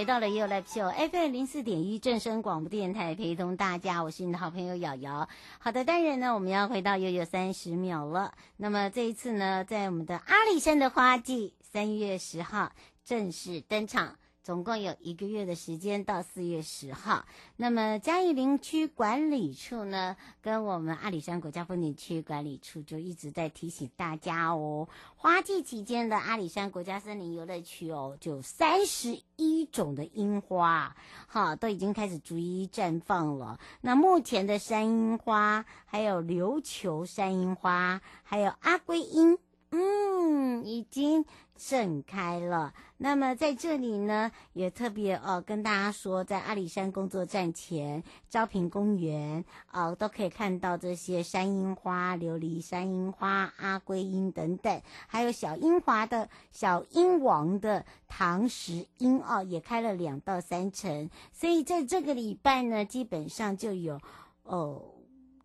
回到了 You Live Show FM 零四点一正声广播电台，陪同大家，我是你的好朋友瑶瑶。好的，当然呢，我们要回到悠悠三十秒了。那么这一次呢，在我们的阿里山的花季，三月十号正式登场。总共有一个月的时间到四月十号，那么嘉义林区管理处呢，跟我们阿里山国家风景区管理处就一直在提醒大家哦，花季期间的阿里山国家森林游乐区哦，就三十一种的樱花，哈，都已经开始逐一绽放了。那目前的山樱花，还有琉球山樱花，还有阿龟樱。嗯，已经盛开了。那么在这里呢，也特别哦跟大家说，在阿里山工作站前、昭平公园哦，都可以看到这些山樱花、琉璃山樱花、阿龟樱等等，还有小樱花的小樱王的唐石樱哦，也开了两到三成。所以在这个礼拜呢，基本上就有哦。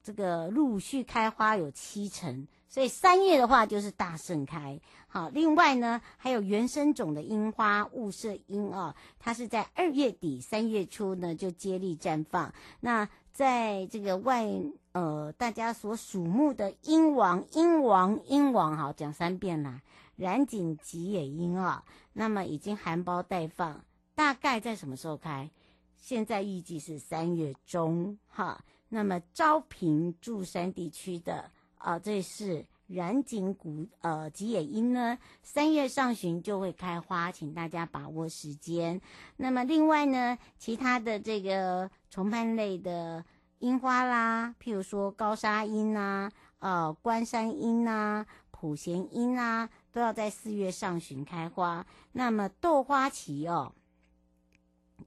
这个陆续开花有七成，所以三月的话就是大盛开。好，另外呢，还有原生种的樱花雾社樱啊，它是在二月底三月初呢就接力绽放。那在这个外呃大家所瞩目的樱王樱王樱王，好讲三遍啦，染井吉野樱啊，那么已经含苞待放，大概在什么时候开？现在预计是三月中哈。那么昭平柱山地区的啊，这是染井谷呃吉野樱呢，三月上旬就会开花，请大家把握时间。那么另外呢，其他的这个重瓣类的樱花啦，譬如说高砂樱啊、呃关山樱啊、普贤樱啊，都要在四月上旬开花。那么豆花旗哦。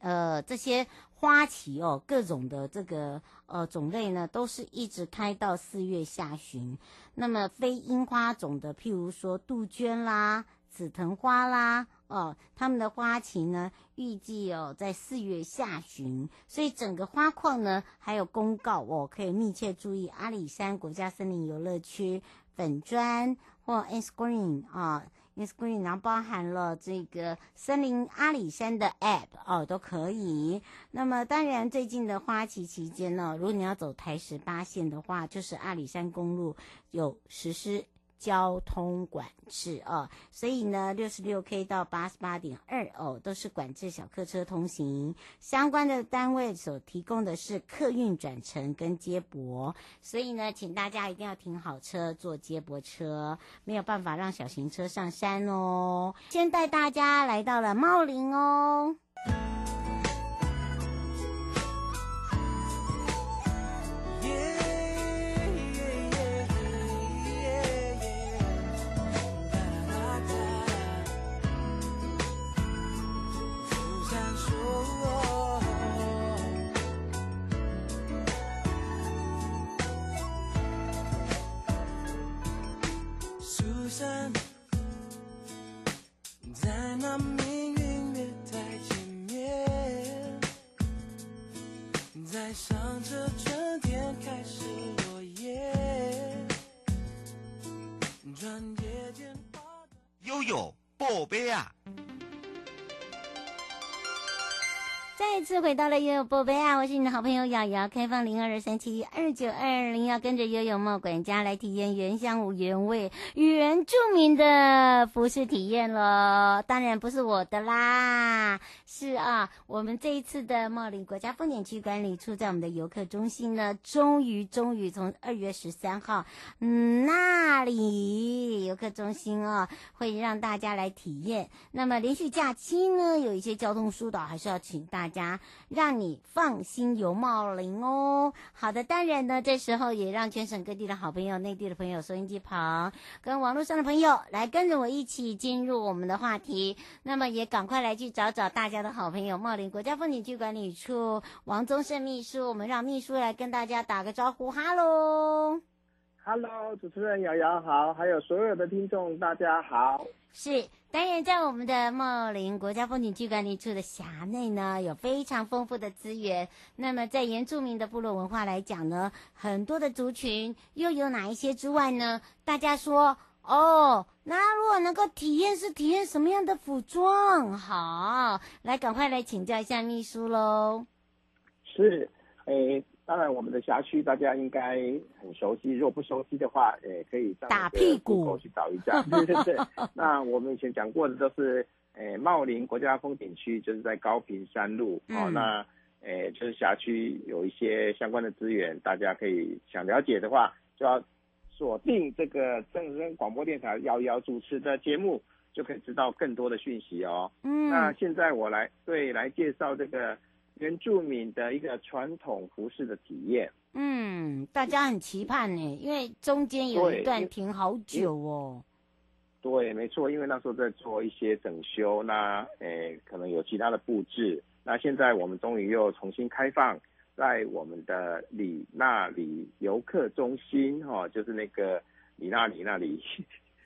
呃，这些花期哦，各种的这个呃种类呢，都是一直开到四月下旬。那么非樱花种的，譬如说杜鹃啦、紫藤花啦，哦，它们的花期呢，预计哦在四月下旬。所以整个花况呢，还有公告哦，可以密切注意阿里山国家森林游乐区粉砖或 Instagram 啊。Instagram 然后包含了这个森林阿里山的 App 哦，都可以。那么当然，最近的花期期间呢，如果你要走台十八线的话，就是阿里山公路有实施。交通管制哦，所以呢，六十六 K 到八十八点二哦，都是管制小客车通行。相关的单位所提供的是客运转乘跟接驳，所以呢，请大家一定要停好车坐接驳车，没有办法让小型车上山哦。先带大家来到了茂林哦。悠悠宝贝啊！再次回到了悠悠宝贝啊！我是你的好朋友瑶瑶，开放零二三七二九二零，要跟着悠悠茂管家来体验原乡原味原住民的服饰体验喽。当然不是我的啦，是啊，我们这一次的茂林国家风景区管理处在我们的游客中心呢，终于终于从二月十三号，嗯，那里游客中心哦，会让大家来体验。那么连续假期呢，有一些交通疏导，还是要请大大家让你放心游茂林哦。好的，当然呢，这时候也让全省各地的好朋友、内地的朋友、收音机旁跟网络上的朋友来跟着我一起进入我们的话题。那么也赶快来去找找大家的好朋友茂林国家风景区管理处王宗盛秘书，我们让秘书来跟大家打个招呼，哈喽。Hello，主持人瑶瑶好，还有所有的听众大家好。是，当然在我们的茂林国家风景区管理处的辖内呢，有非常丰富的资源。那么在原住民的部落文化来讲呢，很多的族群又有哪一些之外呢？大家说哦，那如果能够体验是体验什么样的服装？好，来赶快来请教一下秘书喽。是，诶。当然，我们的辖区大家应该很熟悉。如果不熟悉的话，也可以上打屁股去找一下。对对对。那我们以前讲过的都是，诶，茂林国家风景区就是在高屏山路。嗯、哦。那，诶，就是辖区有一些相关的资源，大家可以想了解的话，就要锁定这个正声广播电台幺幺主持的节目，就可以知道更多的讯息哦。嗯。那现在我来对来介绍这个。原住民的一个传统服饰的体验，嗯，大家很期盼呢，因为中间有一段停好久哦。对，没错，因为那时候在做一些整修，那诶，可能有其他的布置，那现在我们终于又重新开放，在我们的里那里游客中心，哈、哦，就是那个里那里那里。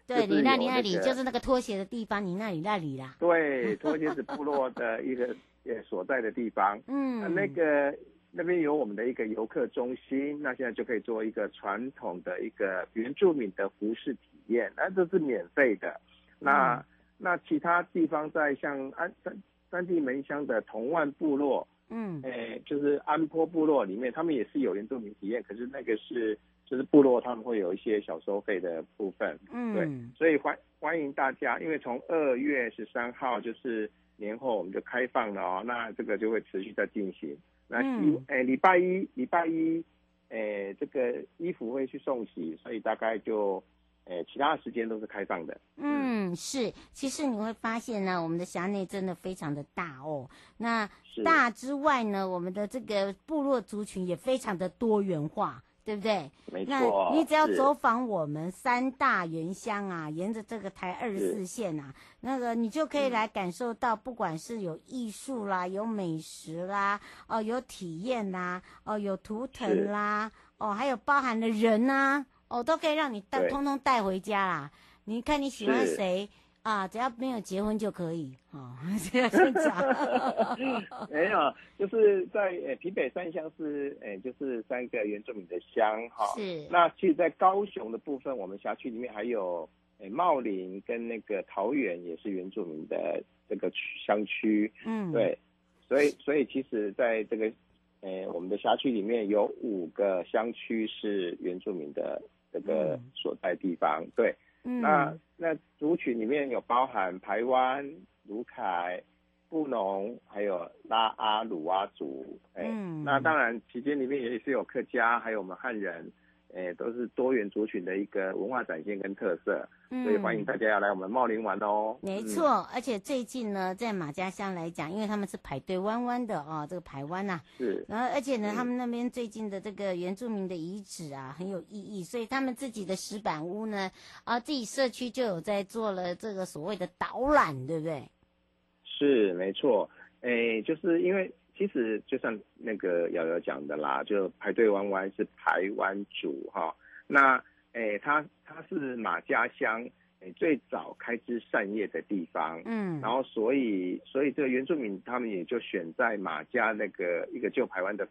对，里那里那里就是那个拖鞋的地方，你那里那里啦。对，拖鞋子部落的一个。也所在的地方，嗯，那那个那边有我们的一个游客中心，那现在就可以做一个传统的一个原住民的服饰体验，那这是免费的。那、嗯、那其他地方在像安三三地门乡的同万部落，嗯，诶、欸，就是安坡部落里面，他们也是有原住民体验，可是那个是就是部落他们会有一些小收费的部分，嗯，对，所以欢欢迎大家，因为从二月十三号就是。年后我们就开放了哦，那这个就会持续在进行。那礼诶礼拜一礼拜一，诶这个衣服会去送洗，所以大概就诶其他的时间都是开放的。嗯，是，其实你会发现呢，我们的辖内真的非常的大哦。那大之外呢，我们的这个部落族群也非常的多元化。对不对？没错。那你只要走访我们三大原乡啊，沿着这个台二十四线啊，那个你就可以来感受到，不管是有艺术啦，有美食啦，哦，有体验啦，哦，有图腾啦，哦，还有包含的人呐、啊，哦，都可以让你带，通通带回家啦。你看你喜欢谁？啊，只要没有结婚就可以啊，这样 先讲。没有，就是在呃平北三乡是呃就是三个原住民的乡哈。是。那其实，在高雄的部分，我们辖区里面还有呃茂林跟那个桃园也是原住民的这个区乡区。嗯。对。所以，所以其实在这个呃我们的辖区里面有五个乡区是原住民的这个所在地方。嗯、对。嗯，那那族群里面有包含台湾、卢凯、布农，还有拉阿鲁阿族，哎、嗯，那当然期间里面也是有客家，还有我们汉人。诶，都是多元族群的一个文化展现跟特色，嗯、所以欢迎大家要来我们茂林玩哦。没错，嗯、而且最近呢，在马家乡来讲，因为他们是排队弯弯的哦，这个排湾呐、啊，是。然后而且呢，嗯、他们那边最近的这个原住民的遗址啊，很有意义，所以他们自己的石板屋呢，啊，自己社区就有在做了这个所谓的导览，对不对？是，没错。诶，就是因为。其实就像那个瑶瑶讲的啦，就排队弯弯是排湾族哈。那诶，他他是马家乡诶最早开枝散叶的地方，嗯，然后所以所以这个原住民他们也就选在马家那个一个旧台湾的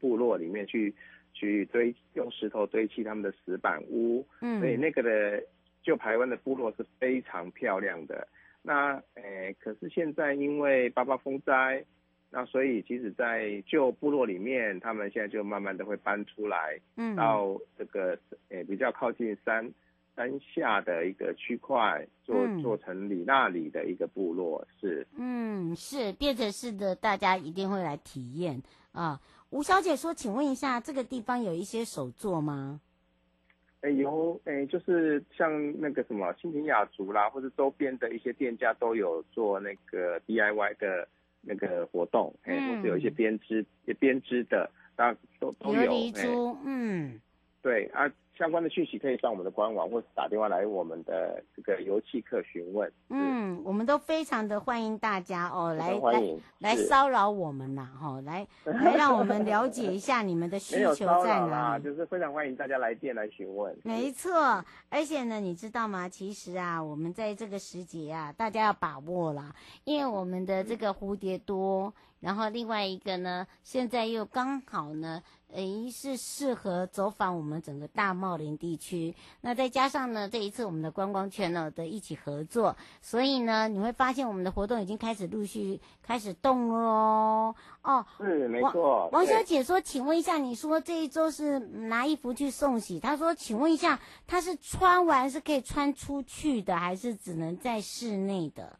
部落里面去去堆用石头堆砌他们的石板屋，嗯，所以那个的旧台湾的部落是非常漂亮的。那诶，可是现在因为八八风灾。那所以，其实，在旧部落里面，他们现在就慢慢的会搬出来，嗯，到这个呃比较靠近山山下的一个区块，做做成里那里的一个部落，是，嗯，是变成是的，大家一定会来体验啊。吴小姐说，请问一下，这个地方有一些手作吗？诶，有诶，就是像那个什么新平雅族啦，或者周边的一些店家都有做那个 DIY 的那个活动，哎、嗯，或是有一些编织、编织的，大家都都有。琉璃珠，嗯，对啊。相关的讯息可以上我们的官网，或是打电话来我们的这个油气客询问。嗯，我们都非常的欢迎大家哦，来欢迎来来骚扰我们呐，哈，来 来让我们了解一下你们的需求在哪里。就是非常欢迎大家来电来询问。没错，而且呢，你知道吗？其实啊，我们在这个时节啊，大家要把握啦，因为我们的这个蝴蝶多，然后另外一个呢，现在又刚好呢。诶，是适合走访我们整个大茂林地区。那再加上呢，这一次我们的观光圈呢的一起合作，所以呢，你会发现我们的活动已经开始陆续开始动了哦。哦，是没错。王小姐说：“请问一下，你说这一周是拿衣服去送洗？她说，请问一下，她是穿完是可以穿出去的，还是只能在室内的？”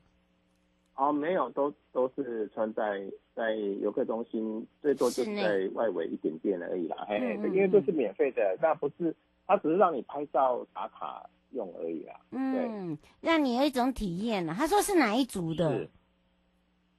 哦，没有，都都是穿在。在游客中心最多就是在外围一点点而已啦，嘿，嘿，因为都是免费的，那不是，它只是让你拍照打卡用而已啦。嗯，让你有一种体验呢。他说是哪一组的？是，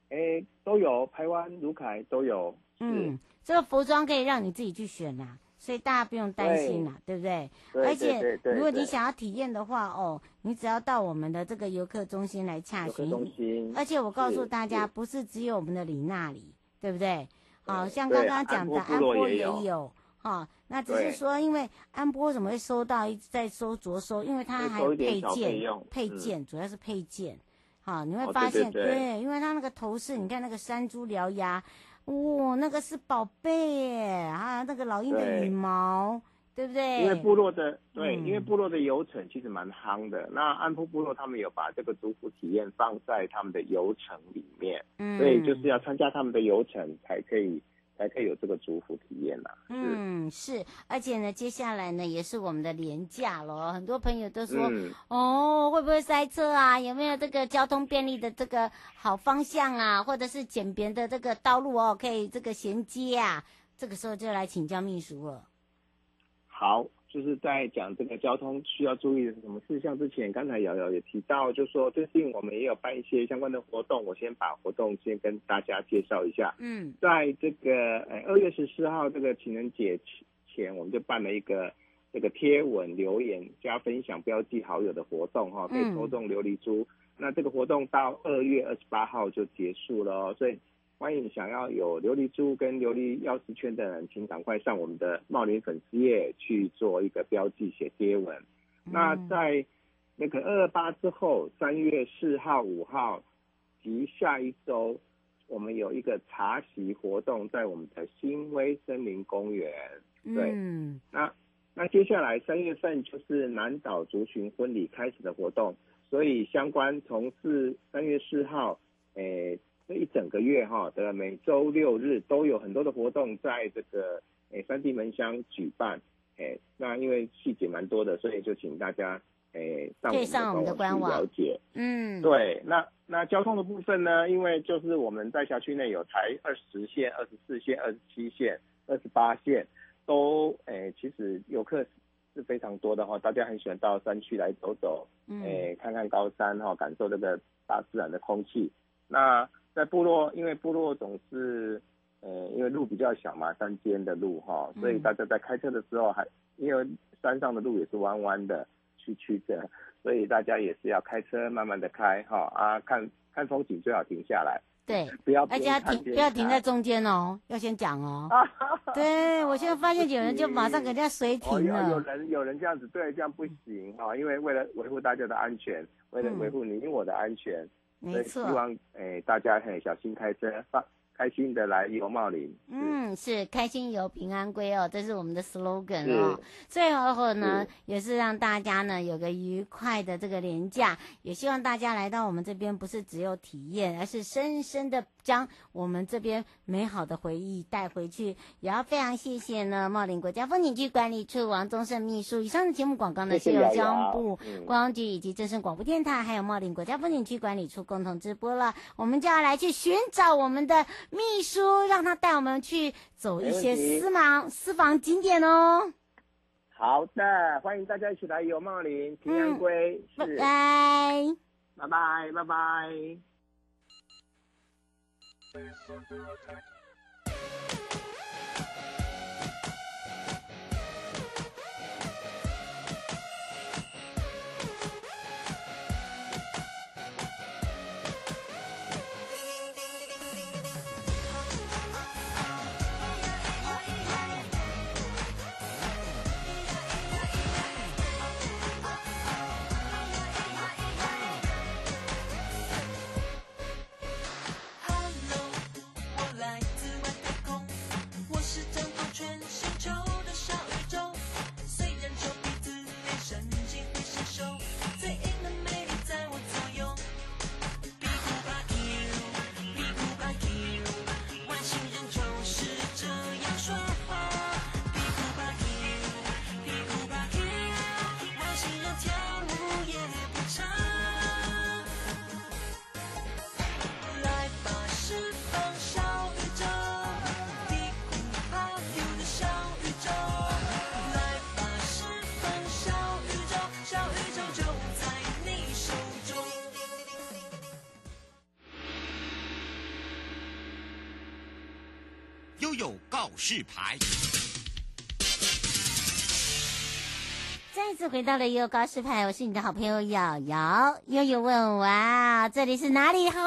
哎，都有，台湾、卢凯都有。嗯，这个服装可以让你自己去选呐。所以大家不用担心啦，对，对不对？对，而且如果你想要体验的话，哦，你只要到我们的这个游客中心来洽询。中心。而且我告诉大家，不是只有我们的里那里，对不对？好像刚刚讲的安波也有，哈。那只是说，因为安波怎么会收到一直在收着收？因为它还有配件，配件主要是配件。好，你会发现，对，因为它那个头饰，你看那个山猪獠牙。哇、哦，那个是宝贝耶！啊，那个老鹰的羽毛，对，对不对？因为部落的对，嗯、因为部落的游程其实蛮夯的。那安坡部落他们有把这个族服体验放在他们的游程里面，嗯，所以就是要参加他们的游程才可以。才可以有这个租户体验呐。嗯，是，而且呢，接下来呢也是我们的廉价咯，很多朋友都说，嗯、哦，会不会塞车啊？有没有这个交通便利的这个好方向啊？或者是简便的这个道路哦，可以这个衔接啊？这个时候就来请教秘书了。好。就是在讲这个交通需要注意的什么事项之前，刚才瑶瑶也提到，就是说最近我们也有办一些相关的活动，我先把活动先跟大家介绍一下。嗯，在这个呃二月十四号这个情人节前，我们就办了一个这个贴文留言加分享标记好友的活动哈，可以抽中琉璃珠。嗯、那这个活动到二月二十八号就结束了哦，所以。欢迎想要有琉璃珠跟琉璃钥匙圈的人，请赶快上我们的茂林粉丝页去做一个标记写贴文。嗯、那在那个二二八之后，三月四号、五号及下一周，我们有一个茶席活动在我们的新威森林公园。对，嗯、那那接下来三月份就是南岛族群婚礼开始的活动，所以相关从四三月四号，诶。这一整个月哈的每周六日都有很多的活动在这个诶三地门乡举办，诶那因为细节蛮多的，所以就请大家诶上我们的官网去了解。嗯，对，那那交通的部分呢？因为就是我们在辖区内有台二十线、二十四线、二十七线、二十八线，都诶其实游客是非常多的哈，大家很喜欢到山区来走走，诶看看高山哈，感受这个大自然的空气，那。在部落，因为部落总是，呃，因为路比较小嘛，山间的路哈，所以大家在开车的时候还，因为山上的路也是弯弯的、曲曲的，所以大家也是要开车慢慢的开哈啊，看看风景最好停下来，对，不要大家停不要停在中间哦，要先讲哦。对，我现在发现有人就马上给人家随停了。哦、有，有人有人这样子，对，这样不行啊，因为为了维护大家的安全，为了维护你我的安全。嗯没错，希望诶、欸、大家很小心开车，放开心的来游茂林。嗯，是开心游平安归哦，这是我们的 slogan 哦。最后呢，也是让大家呢有个愉快的这个连假，也希望大家来到我们这边，不是只有体验，而是深深的。将我们这边美好的回忆带回去，也要非常谢谢呢茂林国家风景区管理处王宗盛秘书。以上的节目广告呢，是由交通部观光局以及正声广播电台，还有茂林国家风景区管理处共同直播了。我们就要来去寻找我们的秘书，让他带我们去走一些私房私房景点哦。好的，欢迎大家一起来游茂林，平安归，拜，拜。拜，拜拜，拜拜。有告示牌。再次回到了悠悠告示牌，我是你的好朋友瑶瑶。悠悠问：哇，这里是哪里？好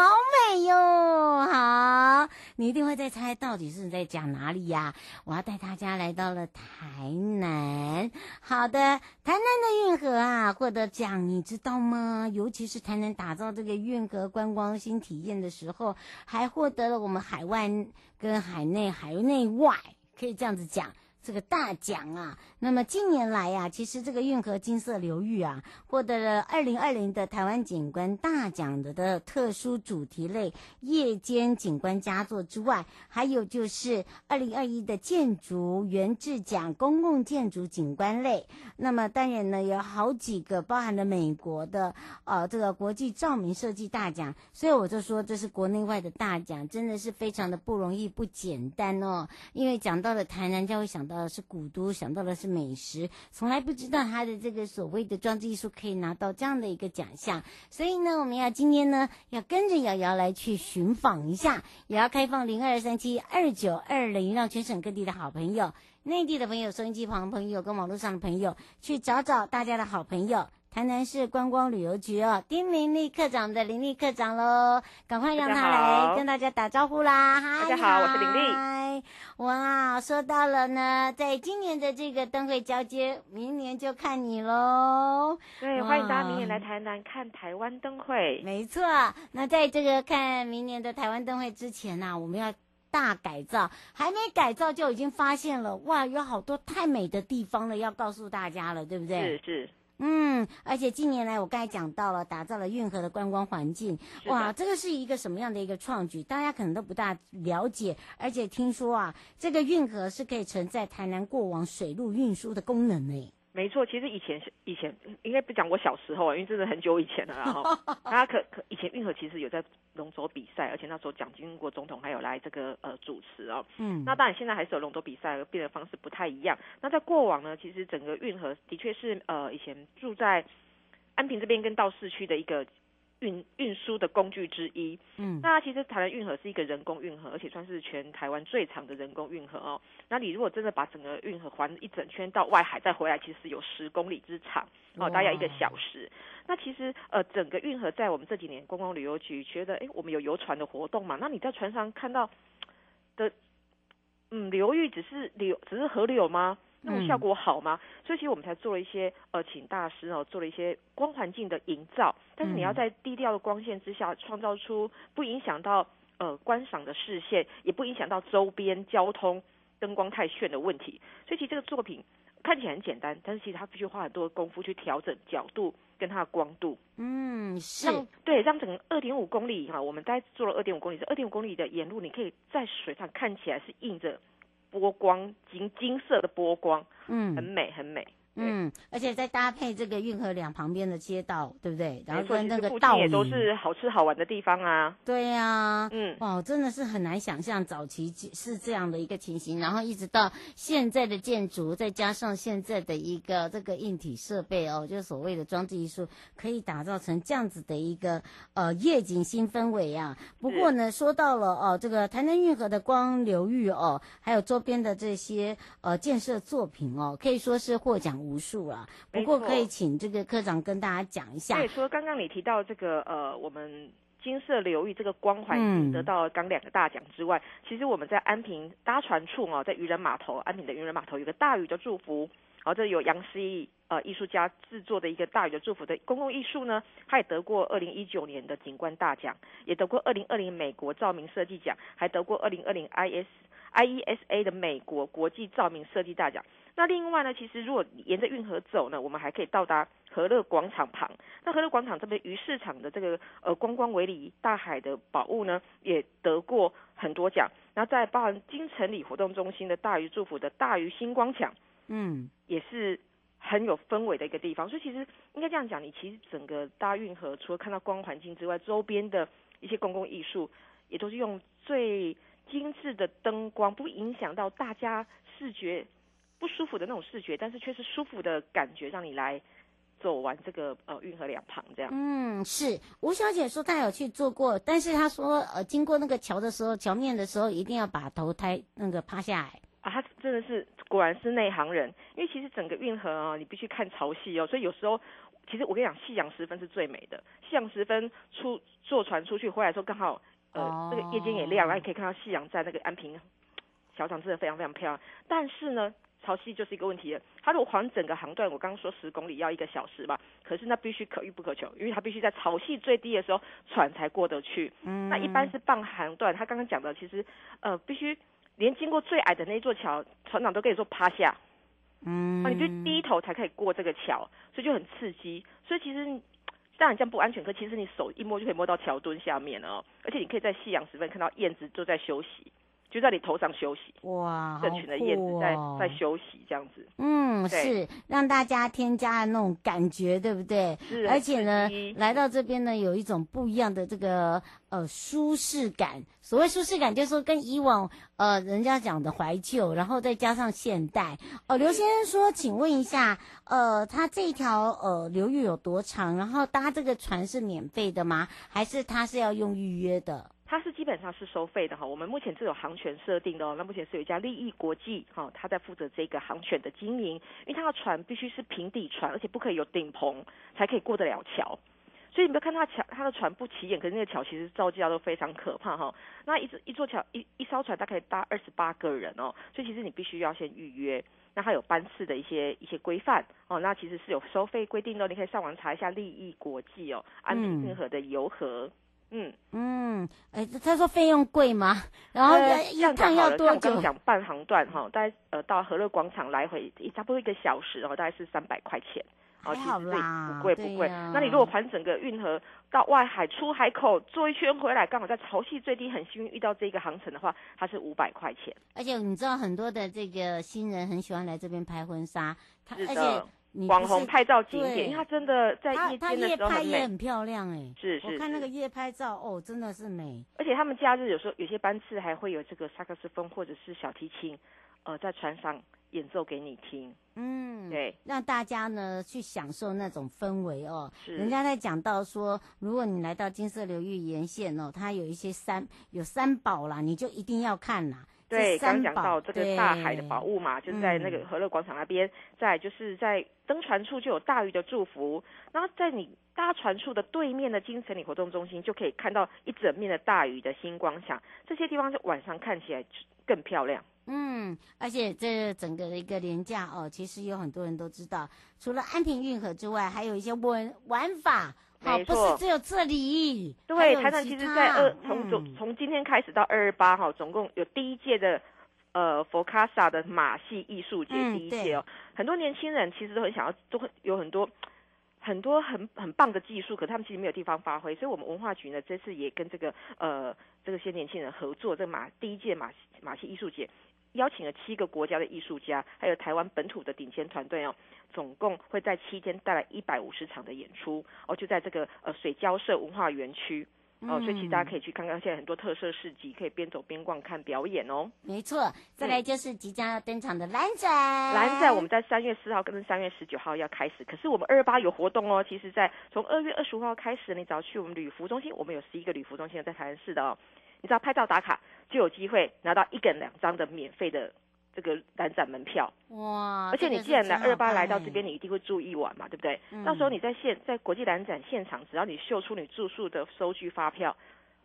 美哟！好，你一定会在猜到底是在讲哪里呀？我要带大家来到了台南。好的，台南的运河啊，获得奖，你知道吗？尤其是台南打造这个运河观光新体验的时候，还获得了我们海外跟海内、海内外，可以这样子讲。这个大奖啊，那么近年来呀、啊，其实这个运河金色流域啊，获得了二零二零的台湾景观大奖的的特殊主题类夜间景观佳作之外，还有就是二零二一的建筑原制奖公共建筑景观类。那么当然呢，有好几个包含了美国的呃这个国际照明设计大奖，所以我就说这是国内外的大奖，真的是非常的不容易，不简单哦。因为讲到了台南，就会想到。呃，是古都，想到的是美食，从来不知道他的这个所谓的装置艺术可以拿到这样的一个奖项，所以呢，我们要今天呢，要跟着瑶瑶来去寻访一下，也要开放零二三七二九二零，让全省各地的好朋友、内地的朋友、收音机旁朋友跟网络上的朋友去找找大家的好朋友。台南市观光旅游局哦，丁玲丽科长的玲丽科长喽，赶快让他来跟大家打招呼啦！哈，大家好，我是玲丽。哇，说到了呢，在今年的这个灯会交接，明年就看你喽。对，欢迎大家明年来台南看台湾灯会。没错，那在这个看明年的台湾灯会之前呢、啊，我们要大改造，还没改造就已经发现了，哇，有好多太美的地方了，要告诉大家了，对不对？是是。嗯，而且近年来我刚才讲到了，打造了运河的观光环境，哇，这个是一个什么样的一个创举？大家可能都不大了解。而且听说啊，这个运河是可以承载台南过往水路运输的功能呢。没错，其实以前是以前应该不讲我小时候啊，因为真的很久以前了。然后大家可可以前运河其实有在龙舟比赛，而且那时候蒋经国总统还有来这个呃主持哦。嗯。那当然现在还是有龙舟比赛，变的方式不太一样。那在过往呢，其实整个运河的确是呃以前住在安平这边跟到市区的一个。运运输的工具之一，嗯，那其实台湾运河是一个人工运河，而且算是全台湾最长的人工运河哦。那你如果真的把整个运河环一整圈到外海再回来，其实有十公里之长哦，大概一个小时。那其实呃，整个运河在我们这几年观光旅游局觉得，哎，我们有游船的活动嘛？那你在船上看到的，嗯，流域只是流，只是河流吗？那种效果好吗？嗯、所以其实我们才做了一些呃，请大师哦，做了一些光环境的营造。但是你要在低调的光线之下，创造出不影响到呃观赏的视线，也不影响到周边交通灯光太炫的问题。所以其实这个作品看起来很简单，但是其实它必须花很多的功夫去调整角度跟它的光度。嗯，是。对，让整个二点五公里哈，我们大概做了二点五公里，是二点五公里的沿路，你可以在水上看起来是映着。波光金金色的波光，嗯，很美很美。嗯，而且再搭配这个运河两旁边的街道，对不对？然后跟那个道也都是好吃好玩的地方啊。对呀、啊，嗯，哇，真的是很难想象早期是这样的一个情形，然后一直到现在的建筑，再加上现在的一个这个硬体设备哦，就是所谓的装置艺术，可以打造成这样子的一个呃夜景新氛围啊。不过呢，说到了哦，这个台南运河的光流域哦，还有周边的这些呃建设作品哦，可以说是获奖无数啊。不过可以请这个科长跟大家讲一下。对，除了刚刚你提到这个呃，我们金色流域这个光环得到刚两个大奖之外，嗯，其实我们在安平搭船处哦，在渔人码头，安平的渔人码头有个大鱼的祝福，然后这有杨思义呃艺术家制作的一个大鱼的祝福的公共艺术呢，他也得过二零一九年的景观大奖，也得过二零二零美国照明设计奖，还得过二零二零 IS IESA 的美国国际照明设计大奖。那另外呢，其实如果沿着运河走呢，我们还可以到达和乐广场旁。那和乐广场这边鱼市场的这个呃观光围篱大海的宝物呢，也得过很多奖。然后在包含金城里活动中心的大鱼祝福的大鱼星光墙，嗯，也是很有氛围的一个地方。所以其实应该这样讲，你其实整个大运河除了看到光环境之外，周边的一些公共艺术也都是用最精致的灯光，不影响到大家视觉。不舒服的那种视觉，但是却是舒服的感觉，让你来走完这个呃运河两旁这样。嗯，是吴小姐说她有去做过，但是她说呃经过那个桥的时候，桥面的时候一定要把头抬那个趴下来啊。她真的是果然是内行人，因为其实整个运河啊，你必须看潮汐哦，所以有时候其实我跟你讲，夕阳时分是最美的。夕阳时分出坐船出去回来的时候，刚好呃、哦、这个夜间也亮，然后你可以看到夕阳在那个安平小场真的非常非常漂亮。但是呢。潮汐就是一个问题了。它如果环整个航段，我刚刚说十公里要一个小时吧，可是那必须可遇不可求，因为它必须在潮汐最低的时候船才过得去。嗯，那一般是半航段，他刚刚讲的其实呃必须连经过最矮的那座桥，船长都跟你说趴下。嗯，啊，你就低头才可以过这个桥，所以就很刺激。所以其实当然这样不安全，可其实你手一摸就可以摸到桥墩下面了，而且你可以在夕阳时分看到燕子都在休息。就在你头上休息，哇，这群的燕子在、哦、在休息，这样子，嗯，是让大家添加的那种感觉，对不对？是，而且呢，来到这边呢，有一种不一样的这个呃舒适感。所谓舒适感，就是说跟以往呃人家讲的怀旧，然后再加上现代。哦、呃，刘先生说，请问一下，呃，他这条呃流域有多长？然后搭这个船是免费的吗？还是他是要用预约的？它是基本上是收费的哈，我们目前是有航权设定的哦。那目前是有一家利益国际哈，它在负责这个航权的经营，因为它的船必须是平底船，而且不可以有顶棚，才可以过得了桥。所以你不要看它桥，它的船不起眼，可是那个桥其实造价都非常可怕哈。那一一座桥一一艘船大概搭二十八个人哦，所以其实你必须要先预约。那它有班次的一些一些规范哦，那其实是有收费规定的，你可以上网查一下利益国际哦，安平运河的游河。嗯嗯嗯，哎、欸，他说费用贵吗？然后一趟要多久？刚讲半航段哈，大概呃到和乐广场来回差不多一个小时，然后大概是三百块钱。还好啦，不贵不贵、啊。那你如果环整个运河到外海出海口坐一圈回来，刚好在潮汐最低，很幸运遇到这个航程的话，它是五百块钱。而且你知道很多的这个新人很喜欢来这边拍婚纱，他而且。网红拍照景点，因为它真的在夜间的时候很美，它夜拍也很漂亮哎、欸，是是，是，我看那个夜拍照哦，真的是美。而且他们假日有时候有些班次还会有这个萨克斯风或者是小提琴，呃，在船上演奏给你听。嗯，对，让大家呢去享受那种氛围哦。是。人家在讲到说，如果你来到金色流域沿线哦，它有一些三有三宝啦，你就一定要看啦。对，刚讲到这个大海的宝物嘛，就是在那个和乐广场那边，在就是在登船处就有大鱼的祝福，然后在你搭船处的对面的金城里活动中心就可以看到一整面的大鱼的星光墙，这些地方就晚上看起来更漂亮。嗯，而且这整个的一个连假哦，其实有很多人都知道，除了安平运河之外，还有一些玩玩法。好，不是只有这里。对，台南其实在二从从从今天开始到二二八哈，总共有第一届的呃佛卡萨的马戏艺术节第一届哦，很多年轻人其实都很想要，都会有很多很多很很棒的技术，可他们其实没有地方发挥，所以我们文化局呢这次也跟这个呃这个些年轻人合作，这个马第一届马马戏艺术节。邀请了七个国家的艺术家，还有台湾本土的顶尖团队哦，总共会在七天带来一百五十场的演出哦，就在这个呃水交社文化园区。哦，所以其实大家可以去看看，现在很多特色市集，可以边走边逛看表演哦。没错，再来就是即将要登场的蓝仔。蓝仔我们在三月四号跟三月十九号要开始，可是我们二二八有活动哦。其实，在从二月二十五号开始，你只要去我们旅服中心，我们有十一个旅服中心在台南市的哦。你只要拍照打卡，就有机会拿到一个人两张的免费的。这个蓝展门票哇！而且你既然来二八来到这边，你一定会住一晚嘛，对不对？嗯、到时候你在现在国际蓝展现场，只要你秀出你住宿的收据发票，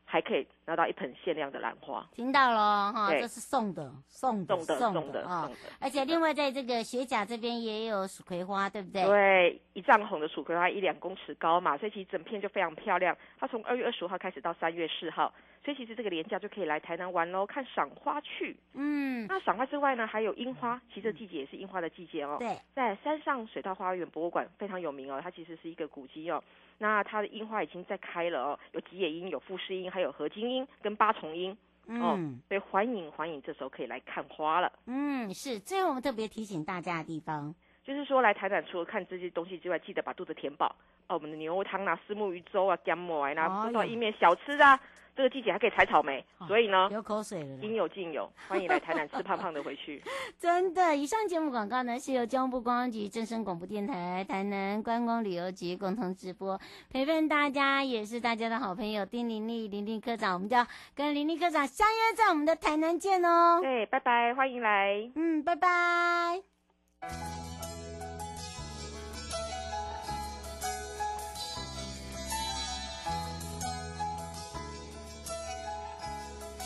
还可以拿到一盆限量的兰花。听到了哈，这是送的，送的，送的，送的啊！而且另外在这个雪甲这边也有蜀葵花，对不对？对，一丈红的蜀葵花一两公尺高嘛，所以其实整片就非常漂亮。它从二月二十五号开始到三月四号。所以其实这个连假就可以来台南玩喽，看赏花去。嗯，那赏花之外呢，还有樱花，其实这季节也是樱花的季节哦。对，在山上水稻花园博物馆非常有名哦，它其实是一个古迹哦。那它的樱花已经在开了哦，有吉野樱、有富士樱、还有合金樱跟八重樱。嗯，哦、所以欢迎欢迎，这时候可以来看花了。嗯，是。最后我们特别提醒大家的地方，就是说来台南除了看这些东西之外，记得把肚子填饱哦。我们的牛汤啊、虱目鱼粥啊、干糜啊、葡萄意面、小吃啊。这个季节还可以采草莓，哦、所以呢，流口水了，应有尽有，欢迎来台南吃胖胖的回去。真的，以上节目广告呢是由交通部观光局、正声广播电台、台南观光旅游局共同直播，陪伴大家也是大家的好朋友丁玲丽、玲玲科长，我们就要跟玲玲科长相约在我们的台南见哦。对，拜拜，欢迎来，嗯，拜拜。